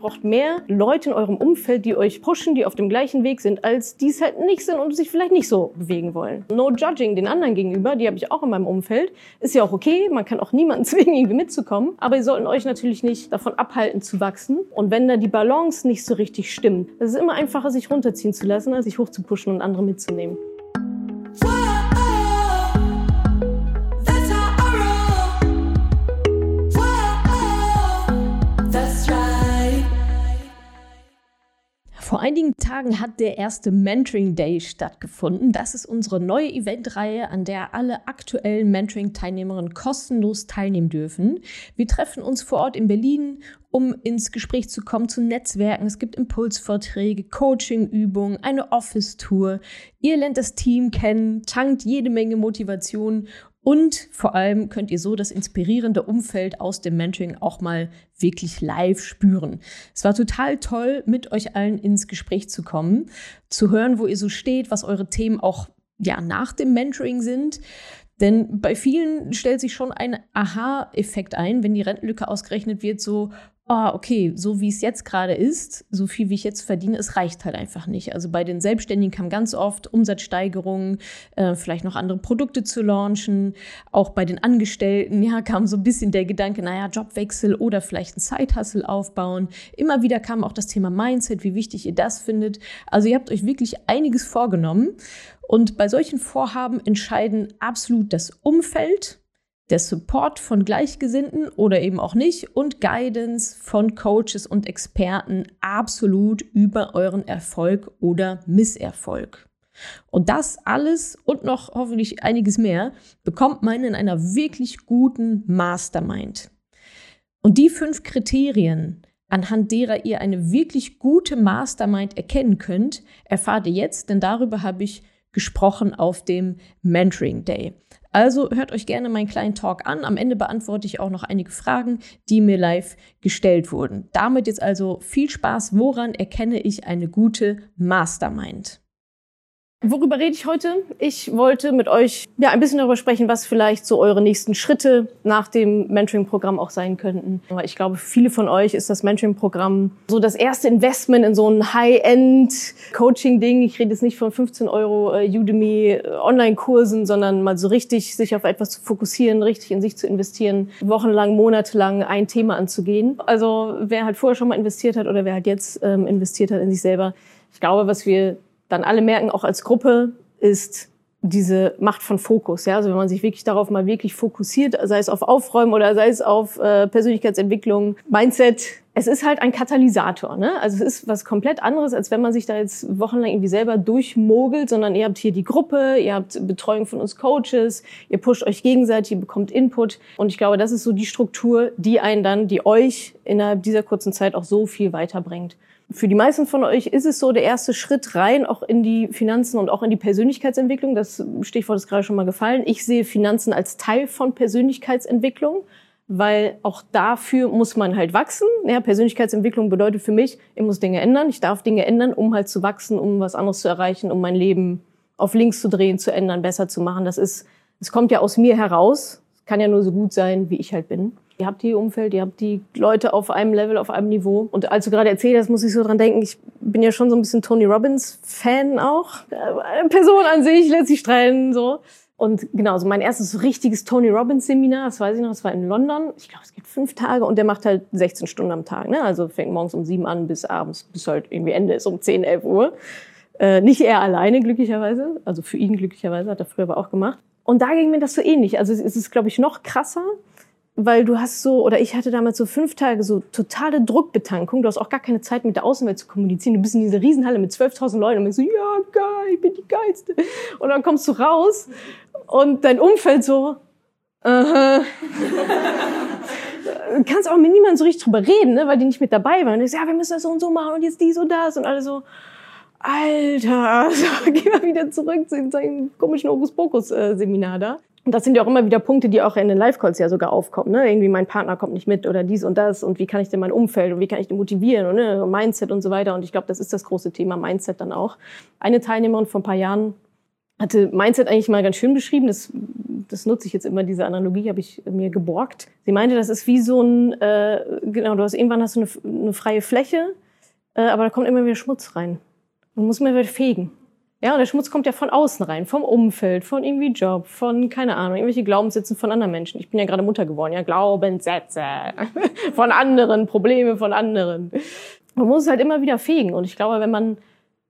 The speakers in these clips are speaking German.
braucht mehr Leute in eurem Umfeld, die euch pushen, die auf dem gleichen Weg sind, als die es halt nicht sind und sich vielleicht nicht so bewegen wollen. No judging den anderen gegenüber, die habe ich auch in meinem Umfeld. Ist ja auch okay, man kann auch niemanden zwingen, irgendwie mitzukommen. Aber ihr sollten euch natürlich nicht davon abhalten zu wachsen. Und wenn da die Balance nicht so richtig stimmt, es ist immer einfacher, sich runterziehen zu lassen, als sich hochzupuschen und andere mitzunehmen. Vor einigen Tagen hat der erste Mentoring Day stattgefunden. Das ist unsere neue Eventreihe, an der alle aktuellen Mentoring-Teilnehmerinnen kostenlos teilnehmen dürfen. Wir treffen uns vor Ort in Berlin, um ins Gespräch zu kommen, zu Netzwerken. Es gibt Impulsvorträge, Coachingübungen, eine Office-Tour. Ihr lernt das Team kennen, tankt jede Menge Motivation und vor allem könnt ihr so das inspirierende Umfeld aus dem Mentoring auch mal wirklich live spüren. Es war total toll, mit euch allen ins Gespräch zu kommen, zu hören, wo ihr so steht, was eure Themen auch ja, nach dem Mentoring sind. Denn bei vielen stellt sich schon ein Aha-Effekt ein, wenn die Rentenlücke ausgerechnet wird, so, oh, okay, so wie es jetzt gerade ist, so viel wie ich jetzt verdiene, es reicht halt einfach nicht. Also bei den Selbstständigen kam ganz oft Umsatzsteigerungen, äh, vielleicht noch andere Produkte zu launchen. Auch bei den Angestellten, ja, kam so ein bisschen der Gedanke, naja, Jobwechsel oder vielleicht ein Side-Hustle aufbauen. Immer wieder kam auch das Thema Mindset, wie wichtig ihr das findet. Also ihr habt euch wirklich einiges vorgenommen. Und bei solchen Vorhaben entscheiden absolut das Umfeld, der Support von Gleichgesinnten oder eben auch nicht und Guidance von Coaches und Experten absolut über euren Erfolg oder Misserfolg. Und das alles und noch hoffentlich einiges mehr bekommt man in einer wirklich guten Mastermind. Und die fünf Kriterien, anhand derer ihr eine wirklich gute Mastermind erkennen könnt, erfahrt ihr jetzt, denn darüber habe ich gesprochen auf dem Mentoring Day. Also hört euch gerne meinen kleinen Talk an. Am Ende beantworte ich auch noch einige Fragen, die mir live gestellt wurden. Damit jetzt also viel Spaß. Woran erkenne ich eine gute Mastermind? Worüber rede ich heute? Ich wollte mit euch ja ein bisschen darüber sprechen, was vielleicht so eure nächsten Schritte nach dem Mentoring-Programm auch sein könnten. Aber ich glaube, viele von euch ist das Mentoring-Programm so das erste Investment in so ein High-End-Coaching-Ding. Ich rede jetzt nicht von 15 Euro äh, Udemy äh, Online-Kursen, sondern mal so richtig sich auf etwas zu fokussieren, richtig in sich zu investieren, wochenlang, monatelang ein Thema anzugehen. Also wer halt vorher schon mal investiert hat oder wer halt jetzt ähm, investiert hat in sich selber. Ich glaube, was wir dann alle merken, auch als Gruppe, ist diese Macht von Fokus. Ja? Also wenn man sich wirklich darauf mal wirklich fokussiert, sei es auf Aufräumen oder sei es auf äh, Persönlichkeitsentwicklung, Mindset, es ist halt ein Katalysator. Ne? Also es ist was komplett anderes, als wenn man sich da jetzt wochenlang irgendwie selber durchmogelt, sondern ihr habt hier die Gruppe, ihr habt Betreuung von uns Coaches, ihr pusht euch gegenseitig, ihr bekommt Input. Und ich glaube, das ist so die Struktur, die einen dann, die euch innerhalb dieser kurzen Zeit auch so viel weiterbringt für die meisten von euch ist es so der erste Schritt rein auch in die Finanzen und auch in die Persönlichkeitsentwicklung. Das Stichwort ist gerade schon mal gefallen. Ich sehe Finanzen als Teil von Persönlichkeitsentwicklung, weil auch dafür muss man halt wachsen. Ja, Persönlichkeitsentwicklung bedeutet für mich, ich muss Dinge ändern. Ich darf Dinge ändern, um halt zu wachsen, um was anderes zu erreichen, um mein Leben auf links zu drehen, zu ändern, besser zu machen. Das ist, es kommt ja aus mir heraus. Kann ja nur so gut sein, wie ich halt bin. Ihr habt die Umfeld, ihr habt die Leute auf einem Level, auf einem Niveau. Und als du gerade erzählt hast, muss ich so dran denken, ich bin ja schon so ein bisschen Tony Robbins Fan auch. Äh, Person an sich lässt sich streiten, so. Und genau, so mein erstes richtiges Tony Robbins Seminar, das weiß ich noch, das war in London. Ich glaube, es geht fünf Tage und der macht halt 16 Stunden am Tag. Ne? Also fängt morgens um sieben an bis abends, bis halt irgendwie Ende ist um 10, 11 Uhr. Äh, nicht er alleine, glücklicherweise. Also für ihn glücklicherweise, hat er früher aber auch gemacht. Und da ging mir das so ähnlich. Also es ist, glaube ich, noch krasser, weil du hast so, oder ich hatte damals so fünf Tage so totale Druckbetankung. Du hast auch gar keine Zeit mit der Außenwelt zu kommunizieren. Du bist in dieser Riesenhalle mit 12.000 Leuten und denkst so, ja, geil, ich bin die Geilste. Und dann kommst du raus und dein Umfeld so, aha. du kannst auch mit niemandem so richtig drüber reden, ne, weil die nicht mit dabei waren. Und du sagst, ja, wir müssen das so und so machen und jetzt dies und das und alle so, Alter, so, geh mal wieder zurück zu deinem komischen Hokuspokus-Seminar da. Und das sind ja auch immer wieder Punkte, die auch in den Live-Calls ja sogar aufkommen. Ne? Irgendwie mein Partner kommt nicht mit oder dies und das und wie kann ich denn mein Umfeld und wie kann ich den motivieren und ne? Mindset und so weiter. Und ich glaube, das ist das große Thema Mindset dann auch. Eine Teilnehmerin vor ein paar Jahren hatte Mindset eigentlich mal ganz schön beschrieben. Das, das nutze ich jetzt immer, diese Analogie habe ich mir geborgt. Sie meinte, das ist wie so ein, äh, genau, du hast irgendwann hast du eine, eine freie Fläche, äh, aber da kommt immer wieder Schmutz rein. Man muss immer wieder fegen. Ja, und der Schmutz kommt ja von außen rein, vom Umfeld, von irgendwie Job, von, keine Ahnung, irgendwelche Glaubenssätze von anderen Menschen. Ich bin ja gerade Mutter geworden, ja, Glaubenssätze von anderen, Probleme von anderen. Man muss es halt immer wieder fegen. Und ich glaube, wenn man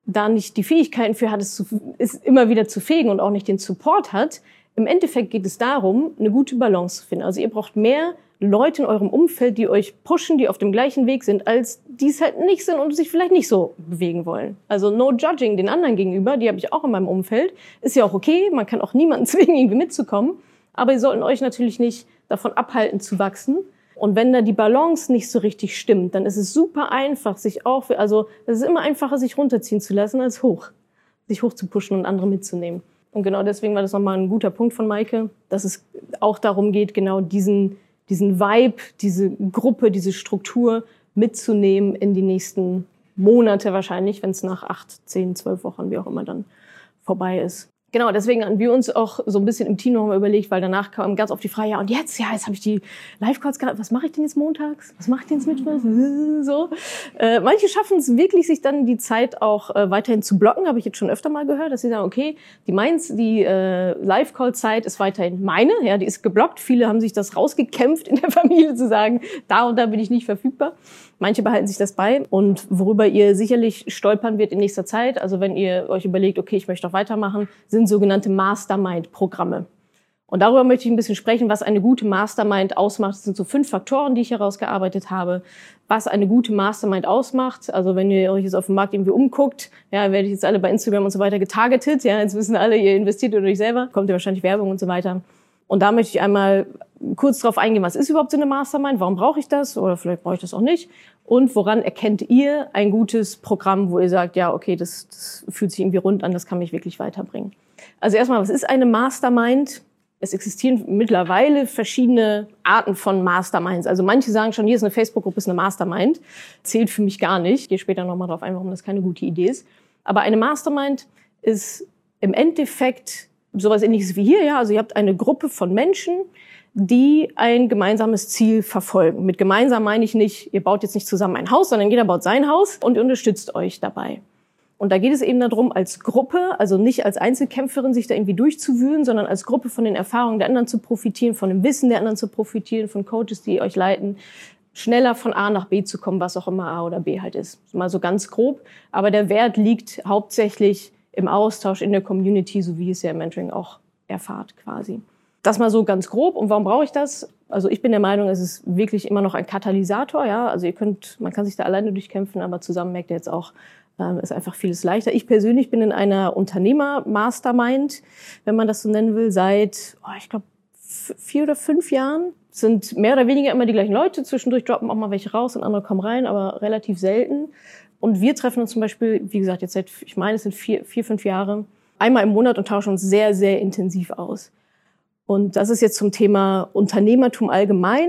da nicht die Fähigkeiten für hat, es, zu, es immer wieder zu fegen und auch nicht den Support hat, im Endeffekt geht es darum, eine gute Balance zu finden. Also ihr braucht mehr Leute in eurem Umfeld, die euch pushen, die auf dem gleichen Weg sind, als die es halt nicht sind und sich vielleicht nicht so bewegen wollen. Also no judging den anderen gegenüber, die habe ich auch in meinem Umfeld. Ist ja auch okay, man kann auch niemanden zwingen, irgendwie mitzukommen. Aber ihr sollten euch natürlich nicht davon abhalten zu wachsen. Und wenn da die Balance nicht so richtig stimmt, dann ist es super einfach, sich auch, also es ist immer einfacher, sich runterziehen zu lassen, als hoch, sich hoch zu pushen und andere mitzunehmen. Und genau deswegen war das nochmal ein guter Punkt von Maike, dass es auch darum geht, genau diesen, diesen Vibe, diese Gruppe, diese Struktur mitzunehmen in die nächsten Monate wahrscheinlich, wenn es nach acht, zehn, zwölf Wochen, wie auch immer dann vorbei ist. Genau, deswegen haben wir uns auch so ein bisschen im Team nochmal überlegt, weil danach kam ganz oft die Frage, ja, und jetzt, ja, jetzt habe ich die Live-Calls gehabt, was mache ich denn jetzt montags? Was mache ich denn jetzt mittwochs? So. Äh, manche schaffen es wirklich, sich dann die Zeit auch äh, weiterhin zu blocken, habe ich jetzt schon öfter mal gehört, dass sie sagen, okay, die meins, die äh, Live-Call-Zeit ist weiterhin meine, ja, die ist geblockt. Viele haben sich das rausgekämpft in der Familie zu sagen, da und da bin ich nicht verfügbar. Manche behalten sich das bei und worüber ihr sicherlich stolpern wird in nächster Zeit, also wenn ihr euch überlegt, okay, ich möchte auch weitermachen, sind sogenannte Mastermind-Programme. Und darüber möchte ich ein bisschen sprechen, was eine gute Mastermind ausmacht. Das sind so fünf Faktoren, die ich herausgearbeitet habe, was eine gute Mastermind ausmacht. Also wenn ihr euch jetzt auf dem Markt irgendwie umguckt, ja, werdet jetzt alle bei Instagram und so weiter getargetet. Ja, jetzt wissen alle, ihr investiert in euch selber, kommt ja wahrscheinlich Werbung und so weiter. Und da möchte ich einmal kurz darauf eingehen, was ist überhaupt so eine Mastermind, warum brauche ich das oder vielleicht brauche ich das auch nicht und woran erkennt ihr ein gutes Programm, wo ihr sagt, ja, okay, das, das fühlt sich irgendwie rund an, das kann mich wirklich weiterbringen. Also erstmal, was ist eine Mastermind? Es existieren mittlerweile verschiedene Arten von Masterminds. Also manche sagen schon, hier ist eine Facebook-Gruppe, ist eine Mastermind. Zählt für mich gar nicht. Ich gehe später nochmal darauf ein, warum das keine gute Idee ist. Aber eine Mastermind ist im Endeffekt sowas ähnliches wie hier, ja. Also ihr habt eine Gruppe von Menschen, die ein gemeinsames Ziel verfolgen. Mit gemeinsam meine ich nicht, ihr baut jetzt nicht zusammen ein Haus, sondern jeder baut sein Haus und unterstützt euch dabei. Und da geht es eben darum, als Gruppe, also nicht als Einzelkämpferin sich da irgendwie durchzuwühlen, sondern als Gruppe von den Erfahrungen der anderen zu profitieren, von dem Wissen der anderen zu profitieren, von Coaches, die euch leiten, schneller von A nach B zu kommen, was auch immer A oder B halt ist. Mal so ganz grob. Aber der Wert liegt hauptsächlich im Austausch in der Community, so wie es ja im Mentoring auch erfahrt quasi. Das mal so ganz grob. Und warum brauche ich das? Also ich bin der Meinung, es ist wirklich immer noch ein Katalysator. Ja, also ihr könnt, man kann sich da alleine durchkämpfen, aber zusammen merkt ihr jetzt auch, ist einfach vieles leichter. Ich persönlich bin in einer Unternehmer-Mastermind, wenn man das so nennen will, seit, oh, ich glaube, vier oder fünf Jahren. Sind mehr oder weniger immer die gleichen Leute. Zwischendurch droppen auch mal welche raus und andere kommen rein, aber relativ selten. Und wir treffen uns zum Beispiel, wie gesagt, jetzt seit, ich meine, es sind vier, vier, fünf Jahre, einmal im Monat und tauschen uns sehr, sehr intensiv aus. Und das ist jetzt zum Thema Unternehmertum allgemein.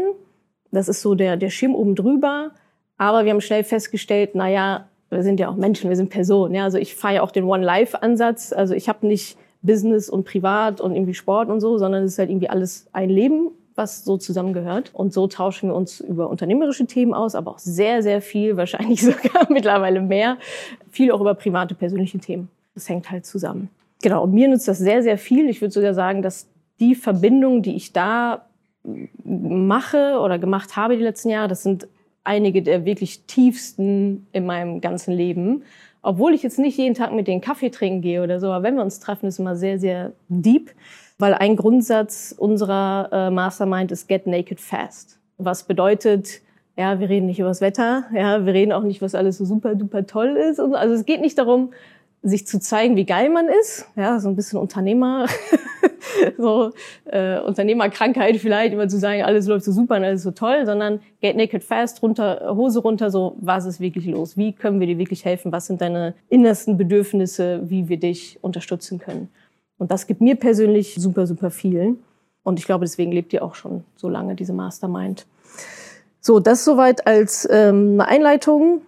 Das ist so der, der Schirm oben drüber. Aber wir haben schnell festgestellt, na ja, wir sind ja auch Menschen, wir sind Personen. Ja, also ich fahre ja auch den One-Life-Ansatz. Also ich habe nicht Business und Privat und irgendwie Sport und so, sondern es ist halt irgendwie alles ein Leben was so zusammengehört. Und so tauschen wir uns über unternehmerische Themen aus, aber auch sehr, sehr viel, wahrscheinlich sogar mittlerweile mehr, viel auch über private, persönliche Themen. Das hängt halt zusammen. Genau, und mir nützt das sehr, sehr viel. Ich würde sogar sagen, dass die Verbindung, die ich da mache oder gemacht habe die letzten Jahre, das sind einige der wirklich tiefsten in meinem ganzen Leben. Obwohl ich jetzt nicht jeden Tag mit denen Kaffee trinken gehe oder so, aber wenn wir uns treffen, ist immer sehr, sehr deep weil ein Grundsatz unserer äh, Mastermind ist Get Naked Fast. Was bedeutet, ja, wir reden nicht über das Wetter, ja, wir reden auch nicht, was alles so super duper toll ist. Und, also es geht nicht darum, sich zu zeigen, wie geil man ist, ja, so ein bisschen Unternehmer, so äh, Unternehmerkrankheit vielleicht, immer zu sagen, alles läuft so super und alles so toll, sondern get naked fast, runter, Hose runter, so was ist wirklich los? Wie können wir dir wirklich helfen? Was sind deine innersten Bedürfnisse, wie wir dich unterstützen können? Und das gibt mir persönlich super, super viel. Und ich glaube, deswegen lebt ihr auch schon so lange, diese Mastermind. So, das soweit als ähm, eine Einleitung.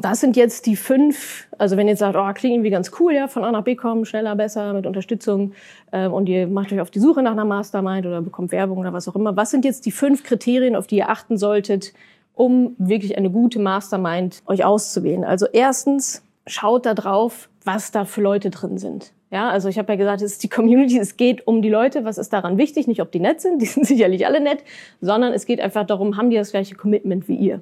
Das sind jetzt die fünf, also wenn ihr jetzt sagt, oh, klingt irgendwie ganz cool, ja, von A nach B kommen, schneller, besser, mit Unterstützung ähm, und ihr macht euch auf die Suche nach einer Mastermind oder bekommt Werbung oder was auch immer. Was sind jetzt die fünf Kriterien, auf die ihr achten solltet, um wirklich eine gute Mastermind euch auszuwählen? Also erstens, schaut da drauf, was da für Leute drin sind. Ja, also ich habe ja gesagt, es ist die Community, es geht um die Leute, was ist daran wichtig, nicht ob die nett sind, die sind sicherlich alle nett, sondern es geht einfach darum, haben die das gleiche Commitment wie ihr?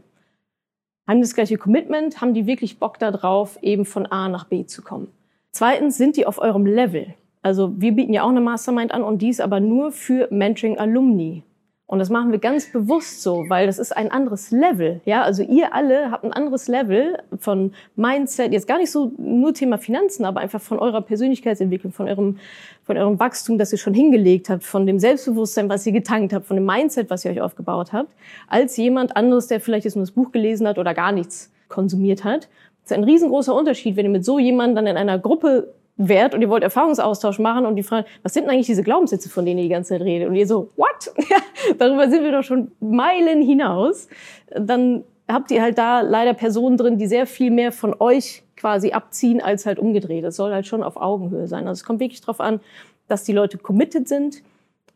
Haben das gleiche Commitment, haben die wirklich Bock darauf, eben von A nach B zu kommen. Zweitens, sind die auf eurem Level? Also wir bieten ja auch eine Mastermind an und dies aber nur für Mentoring Alumni. Und das machen wir ganz bewusst so, weil das ist ein anderes Level. Ja, also ihr alle habt ein anderes Level von Mindset, jetzt gar nicht so nur Thema Finanzen, aber einfach von eurer Persönlichkeitsentwicklung, von eurem, von eurem Wachstum, das ihr schon hingelegt habt, von dem Selbstbewusstsein, was ihr getankt habt, von dem Mindset, was ihr euch aufgebaut habt, als jemand anderes, der vielleicht jetzt nur das Buch gelesen hat oder gar nichts konsumiert hat. Das ist ein riesengroßer Unterschied, wenn ihr mit so jemandem dann in einer Gruppe wert und ihr wollt Erfahrungsaustausch machen und die fragen, was sind denn eigentlich diese Glaubenssätze, von denen ihr die ganze Zeit redet? Und ihr so, what? darüber sind wir doch schon Meilen hinaus. Dann habt ihr halt da leider Personen drin, die sehr viel mehr von euch quasi abziehen, als halt umgedreht. Es soll halt schon auf Augenhöhe sein. Also es kommt wirklich darauf an, dass die Leute committed sind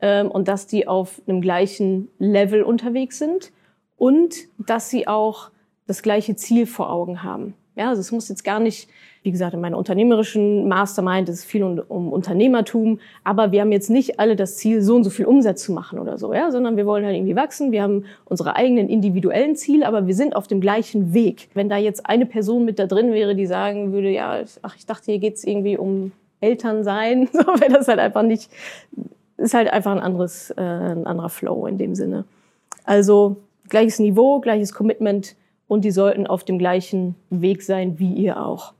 ähm, und dass die auf einem gleichen Level unterwegs sind und dass sie auch das gleiche Ziel vor Augen haben. Ja, also es muss jetzt gar nicht wie gesagt, in meiner unternehmerischen Mastermind ist es viel um, um, Unternehmertum, aber wir haben jetzt nicht alle das Ziel, so und so viel Umsatz zu machen oder so, ja, sondern wir wollen halt irgendwie wachsen. Wir haben unsere eigenen individuellen Ziele, aber wir sind auf dem gleichen Weg. Wenn da jetzt eine Person mit da drin wäre, die sagen würde, ja, ach, ich dachte, hier geht's irgendwie um Elternsein, so wäre das halt einfach nicht, ist halt einfach ein anderes, äh, ein anderer Flow in dem Sinne. Also gleiches Niveau, gleiches Commitment und die sollten auf dem gleichen Weg sein wie ihr auch.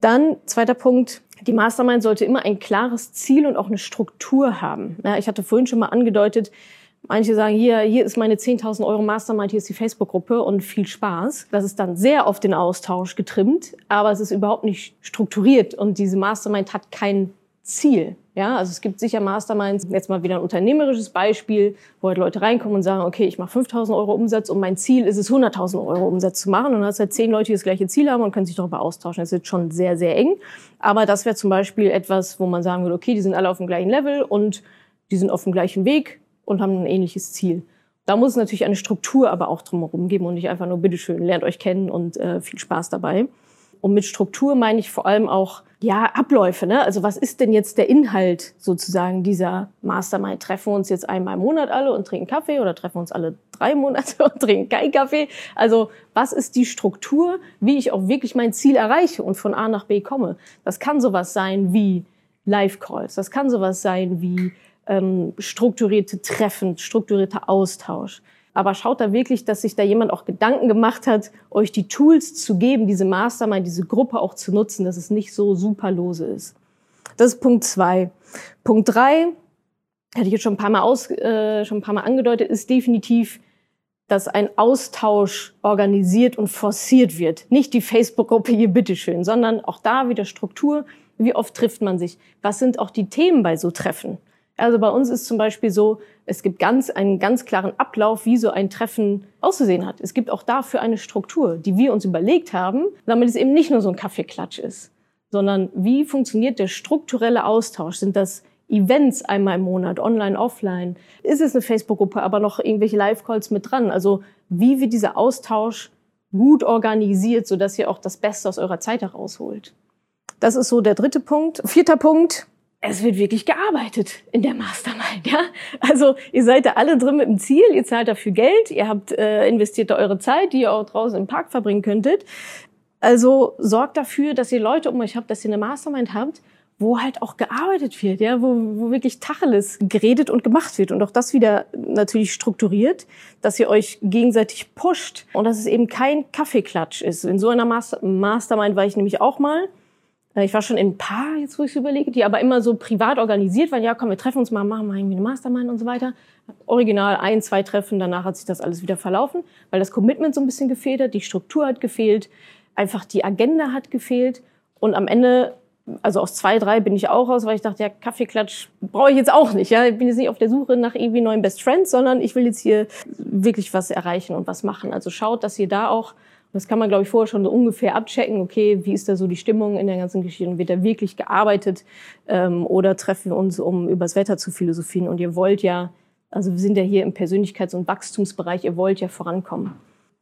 Dann, zweiter Punkt, die Mastermind sollte immer ein klares Ziel und auch eine Struktur haben. Ja, ich hatte vorhin schon mal angedeutet, manche sagen, hier, hier ist meine 10.000 Euro Mastermind, hier ist die Facebook-Gruppe und viel Spaß. Das ist dann sehr auf den Austausch getrimmt, aber es ist überhaupt nicht strukturiert und diese Mastermind hat kein Ziel. Ja, also es gibt sicher Masterminds, jetzt mal wieder ein unternehmerisches Beispiel, wo halt Leute reinkommen und sagen, okay, ich mache 5000 Euro Umsatz und mein Ziel ist es, 100.000 Euro Umsatz zu machen. Und dann hast halt zehn Leute, die das gleiche Ziel haben und können sich darüber austauschen. Das ist jetzt schon sehr, sehr eng. Aber das wäre zum Beispiel etwas, wo man sagen würde, okay, die sind alle auf dem gleichen Level und die sind auf dem gleichen Weg und haben ein ähnliches Ziel. Da muss es natürlich eine Struktur aber auch drumherum geben und nicht einfach nur, bitteschön, lernt euch kennen und äh, viel Spaß dabei. Und mit Struktur meine ich vor allem auch ja, Abläufe. Ne? Also was ist denn jetzt der Inhalt sozusagen dieser Mastermind? Treffen wir uns jetzt einmal im Monat alle und trinken Kaffee oder treffen wir uns alle drei Monate und trinken keinen Kaffee? Also was ist die Struktur, wie ich auch wirklich mein Ziel erreiche und von A nach B komme? Das kann sowas sein wie Live-Calls. Das kann sowas sein wie ähm, strukturierte Treffen, strukturierter Austausch aber schaut da wirklich, dass sich da jemand auch Gedanken gemacht hat, euch die Tools zu geben, diese Mastermind, diese Gruppe auch zu nutzen, dass es nicht so super lose ist. Das ist Punkt zwei. Punkt drei, hatte ich jetzt schon ein paar Mal aus, äh, schon ein paar Mal angedeutet, ist definitiv, dass ein Austausch organisiert und forciert wird. Nicht die Facebook-Gruppe hier bitteschön, sondern auch da wieder Struktur. Wie oft trifft man sich? Was sind auch die Themen bei so Treffen? Also bei uns ist zum Beispiel so, es gibt ganz, einen ganz klaren Ablauf, wie so ein Treffen auszusehen hat. Es gibt auch dafür eine Struktur, die wir uns überlegt haben, damit es eben nicht nur so ein Kaffeeklatsch ist, sondern wie funktioniert der strukturelle Austausch? Sind das Events einmal im Monat, online, offline? Ist es eine Facebook-Gruppe, aber noch irgendwelche Live-Calls mit dran? Also wie wird dieser Austausch gut organisiert, sodass ihr auch das Beste aus eurer Zeit herausholt? Das ist so der dritte Punkt. Vierter Punkt, es wird wirklich gearbeitet in der Mastermind, ja. Also ihr seid da alle drin mit dem Ziel, ihr zahlt dafür Geld, ihr habt äh, investiert da eure Zeit, die ihr auch draußen im Park verbringen könntet. Also sorgt dafür, dass ihr Leute um euch habt, dass ihr eine Mastermind habt, wo halt auch gearbeitet wird, ja, wo, wo wirklich Tacheles geredet und gemacht wird und auch das wieder natürlich strukturiert, dass ihr euch gegenseitig pusht und dass es eben kein Kaffeeklatsch ist. In so einer Master Mastermind war ich nämlich auch mal ich war schon in ein paar, jetzt wo ich es überlege, die aber immer so privat organisiert waren. Ja, komm, wir treffen uns mal, machen mal irgendwie eine Mastermind und so weiter. Original ein, zwei Treffen, danach hat sich das alles wieder verlaufen, weil das Commitment so ein bisschen gefehlt hat, die Struktur hat gefehlt, einfach die Agenda hat gefehlt. Und am Ende, also aus zwei, drei bin ich auch raus, weil ich dachte, ja, Kaffeeklatsch brauche ich jetzt auch nicht. Ja, ich bin jetzt nicht auf der Suche nach irgendwie neuen Best Friends, sondern ich will jetzt hier wirklich was erreichen und was machen. Also schaut, dass ihr da auch Das kann man, glaube ich, vorher schon so ungefähr abchecken. Okay, wie ist da so die Stimmung in der ganzen Geschichte? Und wird da wirklich gearbeitet? Ähm, oder treffen wir uns, um übers Wetter zu philosophieren? Und ihr wollt ja, also wir sind ja hier im Persönlichkeits- und Wachstumsbereich, ihr wollt ja vorankommen.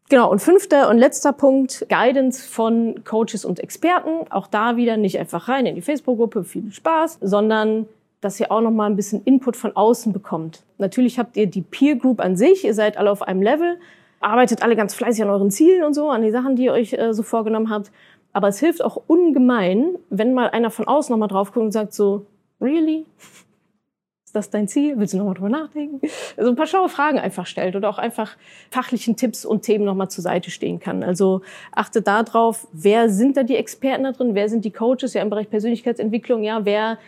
Genau, und fünfter und letzter Punkt, Guidance von Coaches und Experten. Auch da wieder nicht einfach rein in die Facebook-Gruppe, viel Spaß, sondern dass ihr auch noch mal ein bisschen Input von außen bekommt. Natürlich habt ihr die Peer Group an sich, ihr seid alle auf einem Level, arbeitet alle ganz fleißig an euren Zielen und so, an die Sachen, die ihr euch äh, so vorgenommen habt. Aber es hilft auch ungemein, wenn mal einer von außen nochmal drauf guckt und sagt so, really? Ist das dein Ziel? Willst du nochmal drüber nachdenken? Also ein paar schlaue Fragen einfach stellt oder auch einfach fachlichen Tipps und Themen nochmal zur Seite stehen kann. Also achtet da drauf, wer sind da die Experten da drin? Wer sind die Coaches ja im Bereich Persönlichkeitsentwicklung? Ja, wer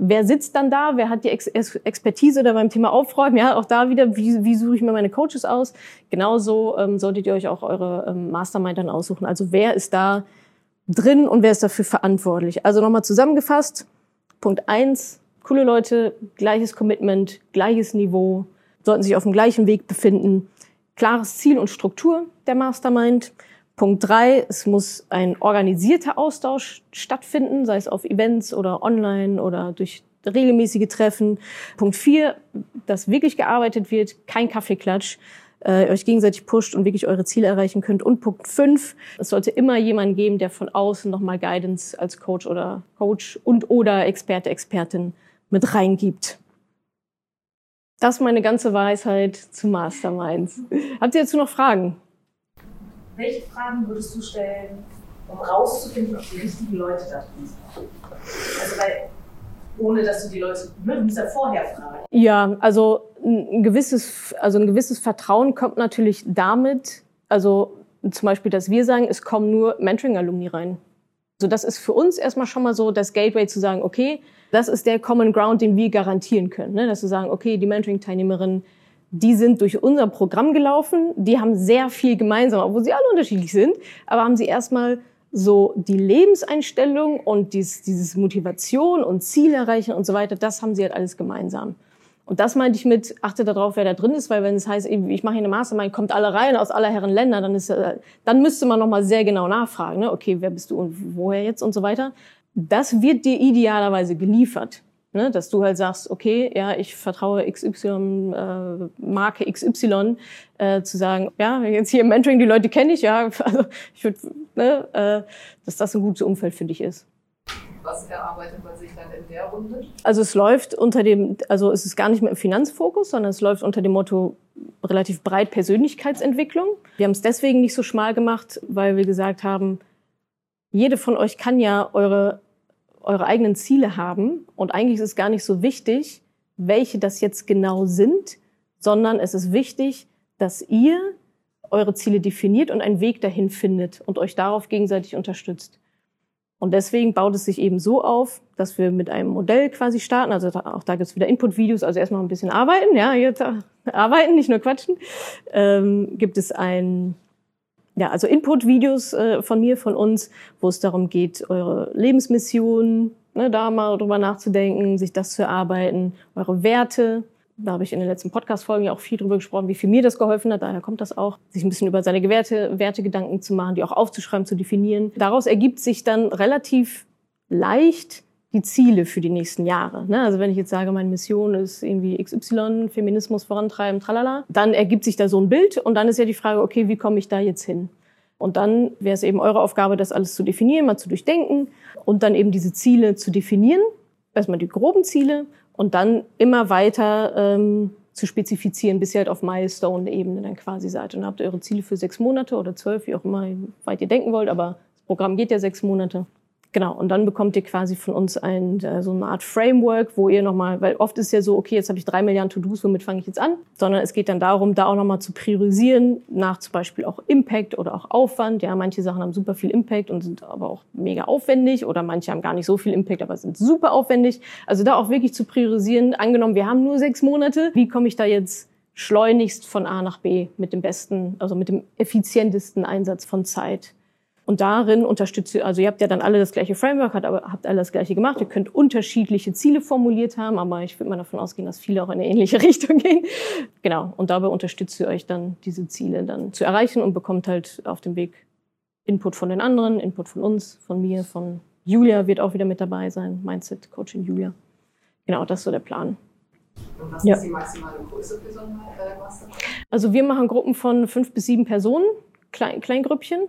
wer sitzt dann da, wer hat die Ex Expertise da beim Thema Aufräumen, ja, auch da wieder, wie, wie suche ich mir meine Coaches aus? Genauso ähm, solltet ihr euch auch eure ähm, Mastermind dann aussuchen. Also wer ist da drin und wer ist dafür verantwortlich? Also nochmal zusammengefasst, Punkt eins: coole Leute, gleiches Commitment, gleiches Niveau, sollten sich auf dem gleichen Weg befinden, klares Ziel und Struktur der Mastermind. Punkt drei, es muss ein organisierter Austausch stattfinden, sei es auf Events oder online oder durch regelmäßige Treffen. Punkt vier, dass wirklich gearbeitet wird, kein Kaffeeklatsch, äh, euch gegenseitig pusht und wirklich eure Ziele erreichen könnt. Und Punkt fünf, es sollte immer jemanden geben, der von außen nochmal Guidance als Coach oder Coach und oder Experte, Expertin mit reingibt. Das ist meine ganze Weisheit zu Masterminds. Habt ihr dazu noch Fragen? Welche Fragen würdest du stellen, um rauszufinden, ob die richtigen Leute da drin sind? Also weil, ohne dass du die Leute, ne, du musst ja vorher fragen. Ja, also ein gewisses, also ein gewisses Vertrauen kommt natürlich damit, also zum Beispiel, dass wir sagen, es kommen nur Mentoring-Alumni rein. Also das ist für uns erstmal schon mal so das Gateway zu sagen, okay, das ist der Common Ground, den wir garantieren können. Ne? Dass wir sagen, okay, die Mentoring-Teilnehmerin die sind durch unser Programm gelaufen, die haben sehr viel gemeinsam, obwohl sie alle unterschiedlich sind, aber haben sie erstmal so die Lebenseinstellung und dies, dieses Motivation und Ziel erreichen und so weiter, das haben sie halt alles gemeinsam. Und das meinte ich mit, achte darauf, wer da drin ist, weil wenn es heißt, ich mache hier eine Mastermind, kommt alle rein aus aller Herren Länder, dann ist, dann müsste man nochmal sehr genau nachfragen, ne? okay, wer bist du und woher jetzt und so weiter. Das wird dir idealerweise geliefert. Ne, dass du halt sagst, okay, ja, ich vertraue XY, äh, Marke XY, äh, zu sagen, ja, jetzt hier im Mentoring, die Leute kenne ich, ja, also ich würde, ne, äh, dass das ein gutes Umfeld für dich ist. Was erarbeitet man sich dann in der Runde? Also es läuft unter dem, also es ist gar nicht mehr im Finanzfokus, sondern es läuft unter dem Motto relativ breit Persönlichkeitsentwicklung. Wir haben es deswegen nicht so schmal gemacht, weil wir gesagt haben, jede von euch kann ja eure eure eigenen Ziele haben. Und eigentlich ist es gar nicht so wichtig, welche das jetzt genau sind, sondern es ist wichtig, dass ihr eure Ziele definiert und einen Weg dahin findet und euch darauf gegenseitig unterstützt. Und deswegen baut es sich eben so auf, dass wir mit einem Modell quasi starten. Also auch da gibt es wieder Input-Videos, also erstmal ein bisschen arbeiten, ja, jetzt arbeiten, nicht nur quatschen. Ähm, gibt es ein ja, also Input-Videos äh, von mir, von uns, wo es darum geht, eure Lebensmission, ne, da mal drüber nachzudenken, sich das zu erarbeiten, eure Werte. Da habe ich in den letzten Podcast-Folgen ja auch viel drüber gesprochen, wie viel mir das geholfen hat. Daher kommt das auch, sich ein bisschen über seine Werte, Wertegedanken zu machen, die auch aufzuschreiben, zu definieren. Daraus ergibt sich dann relativ leicht die Ziele für die nächsten Jahre. Ne? Also wenn ich jetzt sage, meine Mission ist irgendwie XY, Feminismus vorantreiben, tralala, dann ergibt sich da so ein Bild und dann ist ja die Frage, okay, wie komme ich da jetzt hin? Und dann wäre es eben eure Aufgabe, das alles zu definieren, mal zu durchdenken und dann eben diese Ziele zu definieren. Erstmal die groben Ziele und dann immer weiter ähm, zu spezifizieren, bis ihr halt auf Milestone-Ebene dann quasi seid. Und habt ihr eure Ziele für sechs Monate oder zwölf, wie auch immer weit ihr denken wollt, aber das Programm geht ja sechs Monate. Genau, und dann bekommt ihr quasi von uns ein, äh, so eine Art Framework, wo ihr nochmal, weil oft ist ja so, okay, jetzt habe ich drei Milliarden To-Dos, womit fange ich jetzt an? Sondern es geht dann darum, da auch nochmal zu priorisieren, nach zum Beispiel auch Impact oder auch Aufwand. Ja, manche Sachen haben super viel Impact und sind aber auch mega aufwendig oder manche haben gar nicht so viel Impact, aber sind super aufwendig. Also da auch wirklich zu priorisieren, angenommen, wir haben nur sechs Monate, wie komme ich da jetzt schleunigst von A nach B mit dem besten, also mit dem effizientesten Einsatz von Zeit? Und darin unterstützt ihr, also ihr habt ja dann alle das gleiche Framework, habt, aber habt alle das gleiche gemacht. Ihr könnt unterschiedliche Ziele formuliert haben, aber ich würde mal davon ausgehen, dass viele auch in eine ähnliche Richtung gehen. Genau. Und dabei unterstützt ihr euch dann, diese Ziele dann zu erreichen und bekommt halt auf dem Weg Input von den anderen, Input von uns, von mir, von Julia wird auch wieder mit dabei sein, Mindset-Coachin Julia. Genau, das ist so der Plan. Und was ja. ist die maximale Größe für so ein äh? Also wir machen Gruppen von fünf bis sieben Personen, Klein, Kleingrüppchen.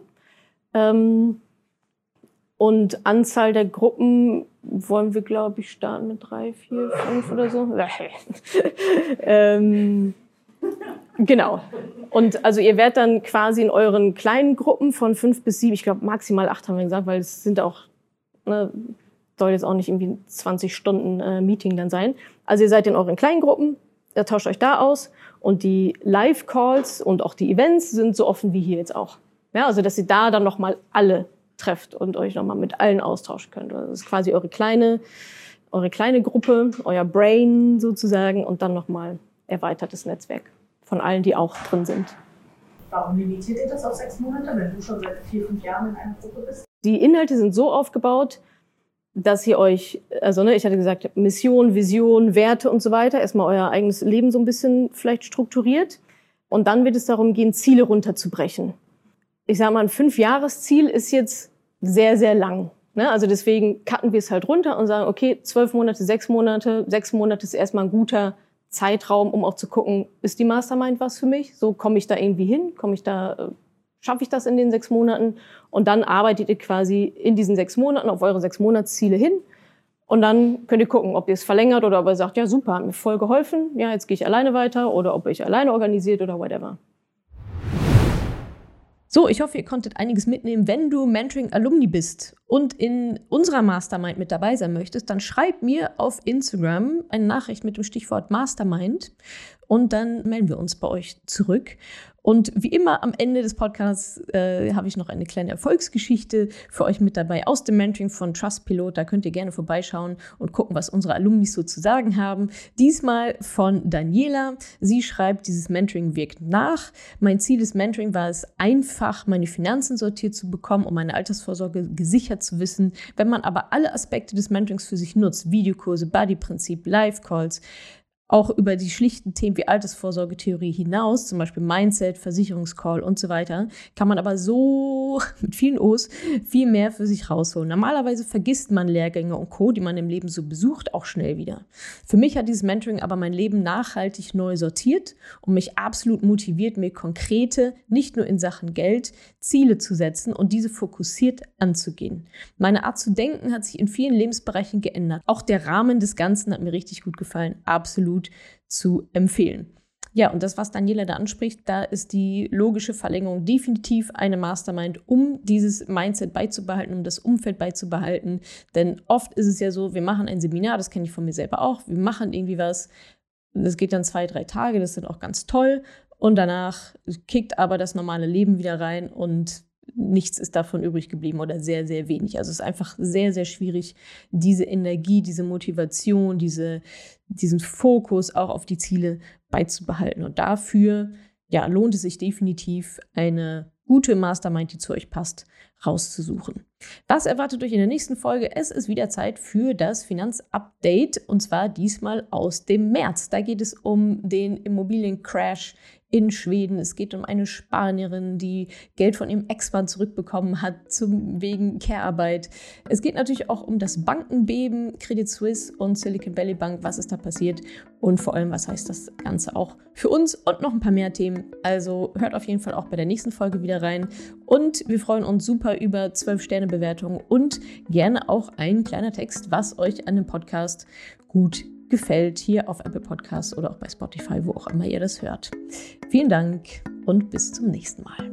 Ähm, und Anzahl der Gruppen wollen wir, glaube ich, starten mit drei, vier, fünf oder so. ähm, genau. Und also ihr werdet dann quasi in euren kleinen Gruppen von fünf bis sieben, ich glaube maximal acht haben wir gesagt, weil es sind auch, ne, soll jetzt auch nicht irgendwie 20 Stunden äh, Meeting dann sein. Also ihr seid in euren kleinen Gruppen, ihr tauscht euch da aus und die Live-Calls und auch die Events sind so offen wie hier jetzt auch. Ja, also dass ihr da dann nochmal alle trefft und euch nochmal mit allen austauschen könnt. Also das ist quasi eure kleine, eure kleine Gruppe, euer Brain sozusagen und dann nochmal erweitertes Netzwerk von allen, die auch drin sind. Warum limitiert ihr das auf sechs Monate, wenn du schon seit vier, fünf Jahren in einer Gruppe bist? Die Inhalte sind so aufgebaut, dass ihr euch, also ne, ich hatte gesagt, Mission, Vision, Werte und so weiter, erstmal euer eigenes Leben so ein bisschen vielleicht strukturiert. Und dann wird es darum gehen, Ziele runterzubrechen. Ich sage mal, ein Fünfjahresziel ist jetzt sehr, sehr lang. Ne? Also deswegen cutten wir es halt runter und sagen, okay, zwölf Monate, sechs Monate, sechs Monate ist erstmal ein guter Zeitraum, um auch zu gucken, ist die Mastermind was für mich? So komme ich da irgendwie hin? Komme ich da, äh, schaffe ich das in den sechs Monaten? Und dann arbeitet ihr quasi in diesen sechs Monaten auf eure sechs Monatsziele hin. Und dann könnt ihr gucken, ob ihr es verlängert oder ob ihr sagt, ja super, hat mir voll geholfen, ja, jetzt gehe ich alleine weiter oder ob ihr euch alleine organisiert oder whatever. So, ich hoffe, ihr konntet einiges mitnehmen. Wenn du Mentoring-Alumni bist und in unserer Mastermind mit dabei sein möchtest, dann schreib mir auf Instagram eine Nachricht mit dem Stichwort Mastermind und dann melden wir uns bei euch zurück. Und wie immer am Ende des Podcasts äh, habe ich noch eine kleine Erfolgsgeschichte für euch mit dabei aus dem Mentoring von Trustpilot. Da könnt ihr gerne vorbeischauen und gucken, was unsere Alumni so zu sagen haben. Diesmal von Daniela. Sie schreibt, dieses Mentoring wirkt nach. Mein Ziel des Mentoring war es, einfach meine Finanzen sortiert zu bekommen, um meine Altersvorsorge gesichert zu wissen. Wenn man aber alle Aspekte des Mentorings für sich nutzt, Videokurse, Buddy-Prinzip, Live-Calls, auch über die schlichten Themen wie Altersvorsorgetheorie hinaus, zum Beispiel Mindset, Versicherungscall und so weiter, kann man aber so mit vielen O's viel mehr für sich rausholen. Normalerweise vergisst man Lehrgänge und Co., die man im Leben so besucht, auch schnell wieder. Für mich hat dieses Mentoring aber mein Leben nachhaltig neu sortiert und mich absolut motiviert, mir konkrete, nicht nur in Sachen Geld, Ziele zu setzen und diese fokussiert anzugehen. Meine Art zu denken hat sich in vielen Lebensbereichen geändert. Auch der Rahmen des Ganzen hat mir richtig gut gefallen. Absolut zu empfehlen. Ja, und das, was Daniela da anspricht, da ist die logische Verlängerung definitiv eine Mastermind, um dieses Mindset beizubehalten, um das Umfeld beizubehalten. Denn oft ist es ja so, wir machen ein Seminar, das kenne ich von mir selber auch, wir machen irgendwie was, das geht dann zwei, drei Tage, das sind auch ganz toll. Und danach kickt aber das normale Leben wieder rein und nichts ist davon übrig geblieben oder sehr, sehr wenig. Also es ist einfach sehr, sehr schwierig, diese Energie, diese Motivation, diese, diesen Fokus auch auf die Ziele beizubehalten. Und dafür ja, lohnt es sich definitiv, eine gute Mastermind, die zu euch passt, rauszusuchen. Was erwartet euch in der nächsten Folge? Es ist wieder Zeit für das Finanzupdate und zwar diesmal aus dem März. Da geht es um den Immobiliencrash in Schweden. Es geht um eine Spanierin, die Geld von ihrem Ex-Mann zurückbekommen hat zum, wegen Care-Arbeit. Es geht natürlich auch um das Bankenbeben, Credit Suisse und Silicon Valley Bank. Was ist da passiert? Und vor allem, was heißt das Ganze auch für uns? Und noch ein paar mehr Themen. Also hört auf jeden Fall auch bei der nächsten Folge wieder rein. Und wir freuen uns super über 12-Sterne-Bewertungen und gerne auch ein kleiner Text, was euch an dem Podcast gut gefällt, hier auf Apple Podcasts oder auch bei Spotify, wo auch immer ihr das hört. Vielen Dank und bis zum nächsten Mal.